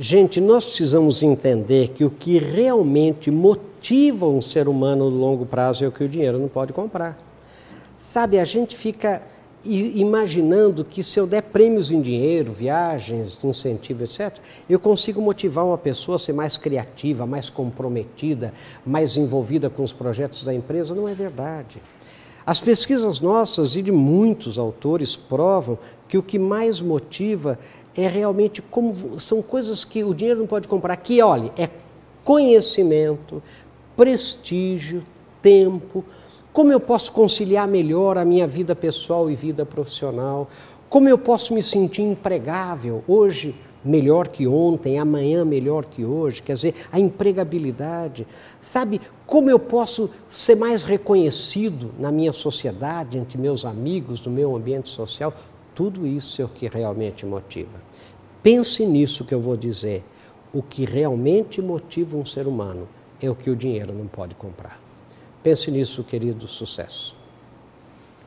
Gente, nós precisamos entender que o que realmente motiva um ser humano no longo prazo é o que o dinheiro não pode comprar. Sabe, a gente fica imaginando que se eu der prêmios em dinheiro, viagens, incentivo, etc., eu consigo motivar uma pessoa a ser mais criativa, mais comprometida, mais envolvida com os projetos da empresa. Não é verdade. As pesquisas nossas e de muitos autores provam que o que mais motiva é realmente como são coisas que o dinheiro não pode comprar. Que, olhe, é conhecimento, prestígio, tempo, como eu posso conciliar melhor a minha vida pessoal e vida profissional? Como eu posso me sentir empregável hoje melhor que ontem, amanhã melhor que hoje? Quer dizer, a empregabilidade. Sabe como eu posso ser mais reconhecido na minha sociedade, entre meus amigos, no meu ambiente social? Tudo isso é o que realmente motiva. Pense nisso que eu vou dizer. O que realmente motiva um ser humano é o que o dinheiro não pode comprar. Pense nisso, querido sucesso.